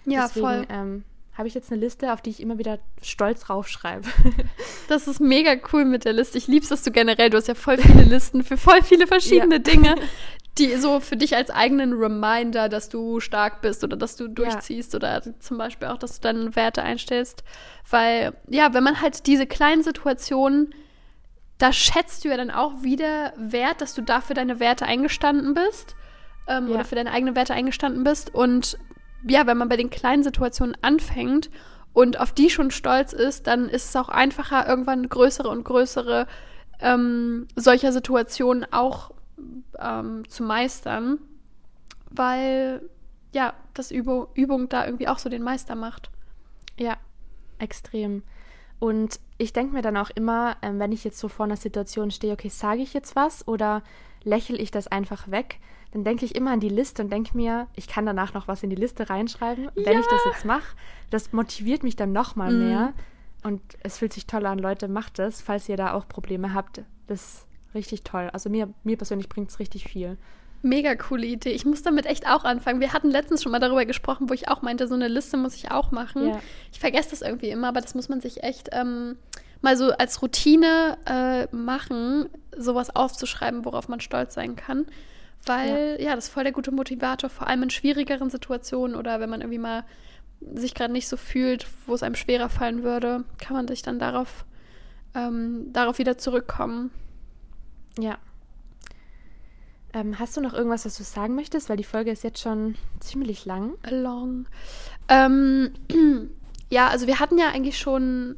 Ja, Deswegen, voll. Ähm, habe ich jetzt eine Liste, auf die ich immer wieder stolz raufschreibe. Das ist mega cool mit der Liste. Ich liebe es, dass du generell, du hast ja voll viele Listen für voll viele verschiedene ja. Dinge, die so für dich als eigenen Reminder, dass du stark bist oder dass du durchziehst ja. oder zum Beispiel auch, dass du deine Werte einstellst. Weil, ja, wenn man halt diese kleinen Situationen, da schätzt du ja dann auch wieder wert, dass du dafür deine Werte eingestanden bist ähm, ja. oder für deine eigenen Werte eingestanden bist und ja, wenn man bei den kleinen Situationen anfängt und auf die schon stolz ist, dann ist es auch einfacher, irgendwann größere und größere ähm, solcher Situationen auch ähm, zu meistern, weil ja, das Übung, Übung da irgendwie auch so den Meister macht. Ja, extrem. Und ich denke mir dann auch immer, ähm, wenn ich jetzt so vor einer Situation stehe, okay, sage ich jetzt was oder lächle ich das einfach weg, dann denke ich immer an die Liste und denke mir, ich kann danach noch was in die Liste reinschreiben. Ja. Wenn ich das jetzt mache, das motiviert mich dann noch mal mm. mehr. Und es fühlt sich toll an, Leute, macht es, falls ihr da auch Probleme habt. Das ist richtig toll. Also mir, mir persönlich bringt es richtig viel. Mega coole Idee. Ich muss damit echt auch anfangen. Wir hatten letztens schon mal darüber gesprochen, wo ich auch meinte, so eine Liste muss ich auch machen. Ja. Ich vergesse das irgendwie immer, aber das muss man sich echt ähm, mal so als Routine äh, machen, sowas aufzuschreiben, worauf man stolz sein kann. Weil, ja. ja, das ist voll der gute Motivator, vor allem in schwierigeren Situationen oder wenn man irgendwie mal sich gerade nicht so fühlt, wo es einem schwerer fallen würde, kann man sich dann darauf, ähm, darauf wieder zurückkommen. Ja. Ähm, hast du noch irgendwas, was du sagen möchtest? Weil die Folge ist jetzt schon ziemlich lang. Long. Ähm, ja, also wir hatten ja eigentlich schon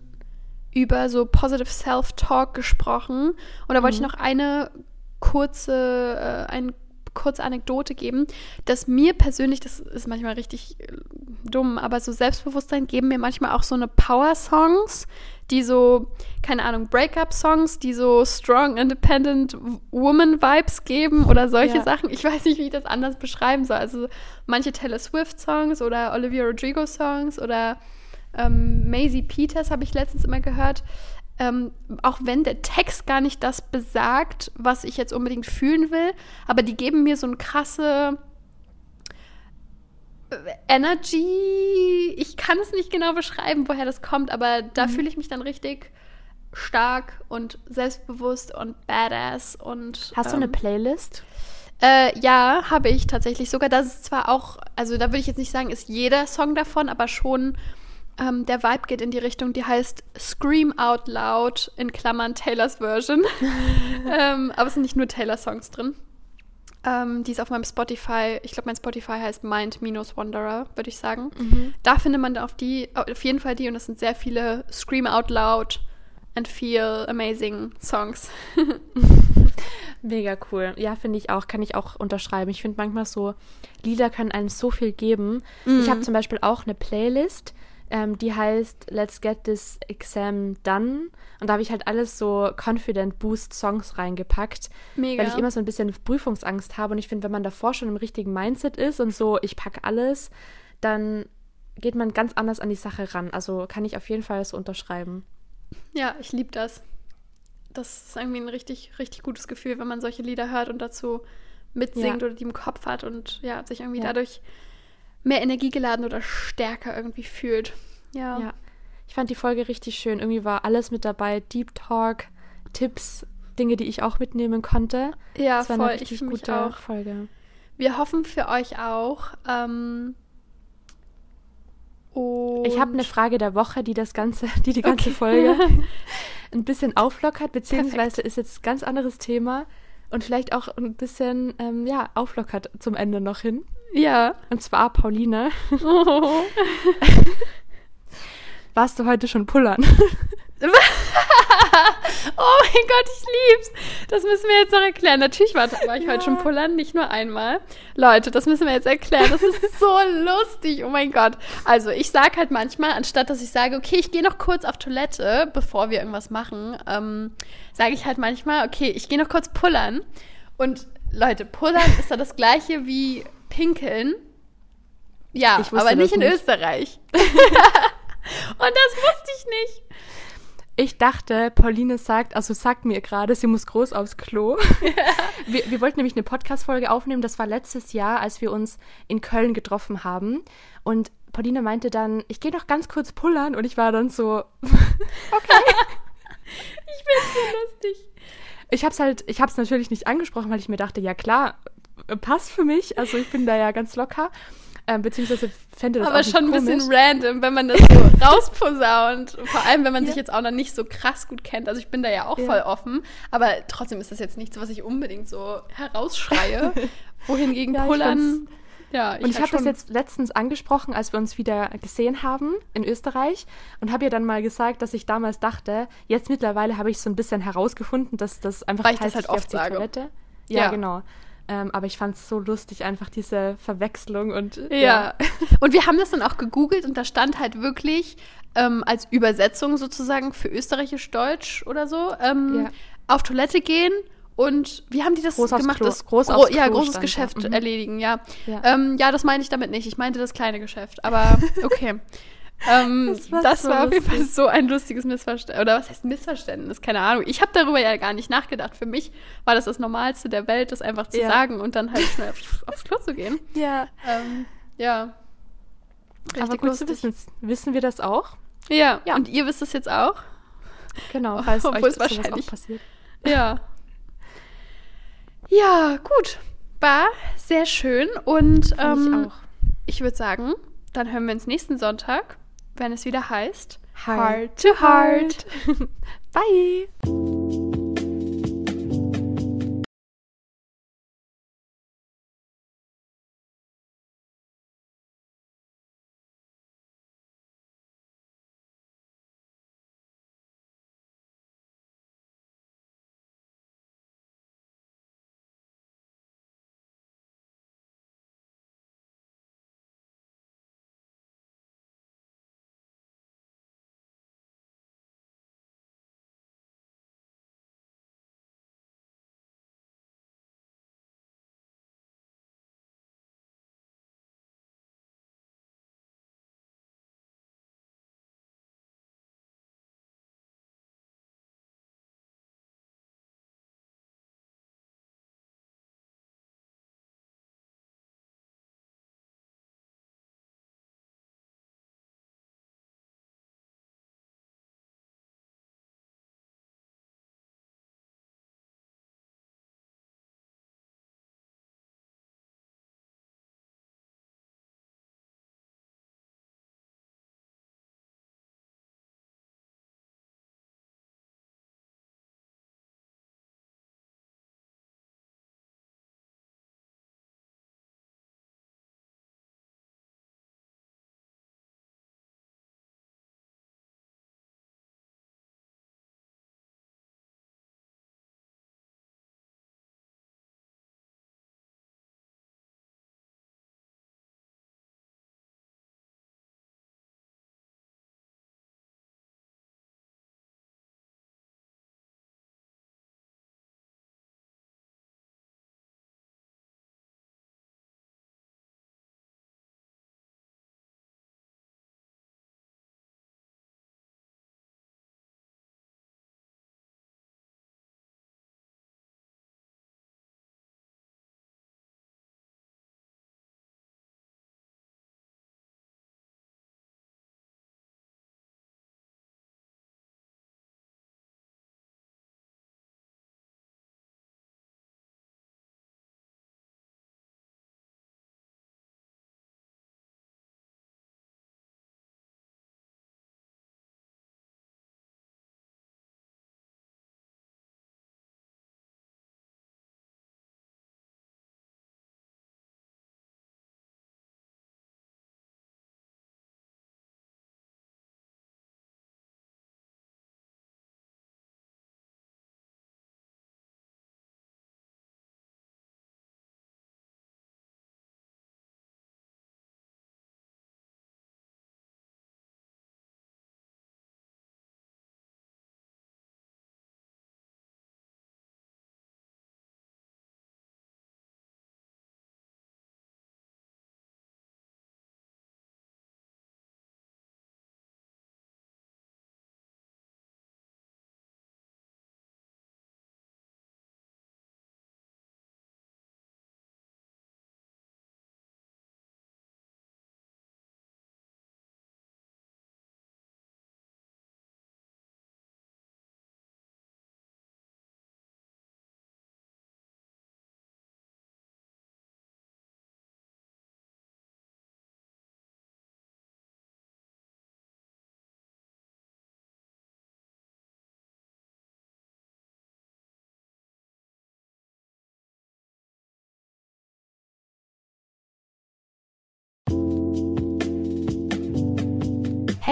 über so Positive Self-Talk gesprochen. Und da wollte mhm. ich noch eine kurze, äh, einen kurze Anekdote geben, dass mir persönlich, das ist manchmal richtig äh, dumm, aber so Selbstbewusstsein geben mir manchmal auch so eine Power-Songs, die so, keine Ahnung, Breakup-Songs, die so strong, independent Woman-Vibes geben oder solche ja. Sachen. Ich weiß nicht, wie ich das anders beschreiben soll. Also manche Taylor Swift-Songs oder Olivia Rodrigo-Songs oder ähm, Maisie Peters habe ich letztens immer gehört ähm, auch wenn der Text gar nicht das besagt, was ich jetzt unbedingt fühlen will, aber die geben mir so eine krasse äh, Energy. Ich kann es nicht genau beschreiben, woher das kommt, aber da mhm. fühle ich mich dann richtig stark und selbstbewusst und badass und. Hast ähm, du eine ähm, Playlist? Äh, ja, habe ich tatsächlich. Sogar das ist zwar auch, also da würde ich jetzt nicht sagen, ist jeder Song davon, aber schon ähm, der Vibe geht in die Richtung, die heißt Scream Out Loud in Klammern Taylors Version. ähm, aber es sind nicht nur Taylor-Songs drin. Ähm, die ist auf meinem Spotify, ich glaube, mein Spotify heißt Mind-Wanderer, würde ich sagen. Mhm. Da findet man auf, die, auf jeden Fall die und es sind sehr viele Scream Out Loud and Feel Amazing Songs. Mega cool. Ja, finde ich auch, kann ich auch unterschreiben. Ich finde manchmal so, Lieder können einem so viel geben. Mhm. Ich habe zum Beispiel auch eine Playlist, ähm, die heißt Let's Get This Exam Done. Und da habe ich halt alles so Confident Boost Songs reingepackt. Mega. Weil ich immer so ein bisschen Prüfungsangst habe. Und ich finde, wenn man davor schon im richtigen Mindset ist und so, ich packe alles, dann geht man ganz anders an die Sache ran. Also kann ich auf jeden Fall so unterschreiben. Ja, ich liebe das. Das ist irgendwie ein richtig, richtig gutes Gefühl, wenn man solche Lieder hört und dazu mitsingt ja. oder die im Kopf hat und ja, sich irgendwie ja. dadurch mehr Energie geladen oder stärker irgendwie fühlt. Ja. ja. Ich fand die Folge richtig schön. Irgendwie war alles mit dabei. Deep Talk, Tipps, Dinge, die ich auch mitnehmen konnte. Ja, das war voll. eine richtig gute auch. Folge. Wir hoffen für euch auch. Ähm, ich habe eine Frage der Woche, die das ganze, die die ganze okay. Folge ein bisschen auflockert, beziehungsweise Perfekt. ist jetzt ein ganz anderes Thema und vielleicht auch ein bisschen ähm, ja auflockert zum Ende noch hin. Ja. Und zwar Pauline. Oh. Warst du heute schon pullern? oh mein Gott, ich lieb's. Das müssen wir jetzt noch erklären. Natürlich war, war ich ja. heute schon pullern, nicht nur einmal. Leute, das müssen wir jetzt erklären. Das ist so lustig. Oh mein Gott. Also, ich sage halt manchmal, anstatt dass ich sage, okay, ich gehe noch kurz auf Toilette, bevor wir irgendwas machen, ähm, sage ich halt manchmal, okay, ich gehe noch kurz pullern. Und Leute, pullern ist da das gleiche wie pinkeln. Ja, aber nicht in nicht. Österreich. Und das wusste ich nicht. Ich dachte, Pauline sagt, also sagt mir gerade, sie muss groß aufs Klo. wir, wir, wollten nämlich eine Podcast-Folge aufnehmen. Das war letztes Jahr, als wir uns in Köln getroffen haben. Und Pauline meinte dann, ich gehe noch ganz kurz pullern. Und ich war dann so, okay. ich bin so lustig. Ich habe es halt, ich habe es natürlich nicht angesprochen, weil ich mir dachte, ja klar, passt für mich. Also ich bin da ja ganz locker. Ähm, beziehungsweise fände das Aber schon ein bisschen random, wenn man das so rausposaunt. Vor allem, wenn man ja. sich jetzt auch noch nicht so krass gut kennt. Also ich bin da ja auch ja. voll offen. Aber trotzdem ist das jetzt nichts, was ich unbedingt so herausschreie. Wohingegen ja, Pullern Ja, ich und ich habe das jetzt letztens angesprochen, als wir uns wieder gesehen haben in Österreich und habe ihr dann mal gesagt, dass ich damals dachte, jetzt mittlerweile habe ich so ein bisschen herausgefunden, dass das einfach Weil ich das halt oft sage. Toilette. Ja, ja. genau. Ähm, aber ich fand es so lustig, einfach diese Verwechslung und ja. ja. Und wir haben das dann auch gegoogelt und da stand halt wirklich ähm, als Übersetzung sozusagen für österreichisch-deutsch oder so ähm, ja. auf Toilette gehen und wie haben die das groß gemacht? Das groß gro ja, großes Geschäft mhm. erledigen, ja. Ja. Ähm, ja, das meine ich damit nicht. Ich meinte das kleine Geschäft. Aber okay. Ähm, das war, das so war auf jeden Fall so ein lustiges Missverständnis. Oder was heißt Missverständnis? Keine Ahnung. Ich habe darüber ja gar nicht nachgedacht. Für mich war das das Normalste der Welt, das einfach zu ja. sagen und dann halt schnell aufs, aufs Klo zu gehen. Ja. Ähm, ja. Richtig Aber gut zu wissen. Wissen wir das auch? Ja. ja. Und ihr wisst es jetzt auch? Genau, falls Obwohl euch es wahrscheinlich auch passiert. Ja. Ja, gut. War sehr schön und ähm, ich, ich würde sagen, dann hören wir uns nächsten Sonntag, wenn es wieder heißt Heart to Heart. Bye.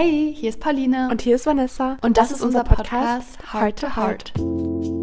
Hey, hier ist Pauline. Und hier ist Vanessa. Und das, das ist unser Podcast, Podcast Heart to Heart.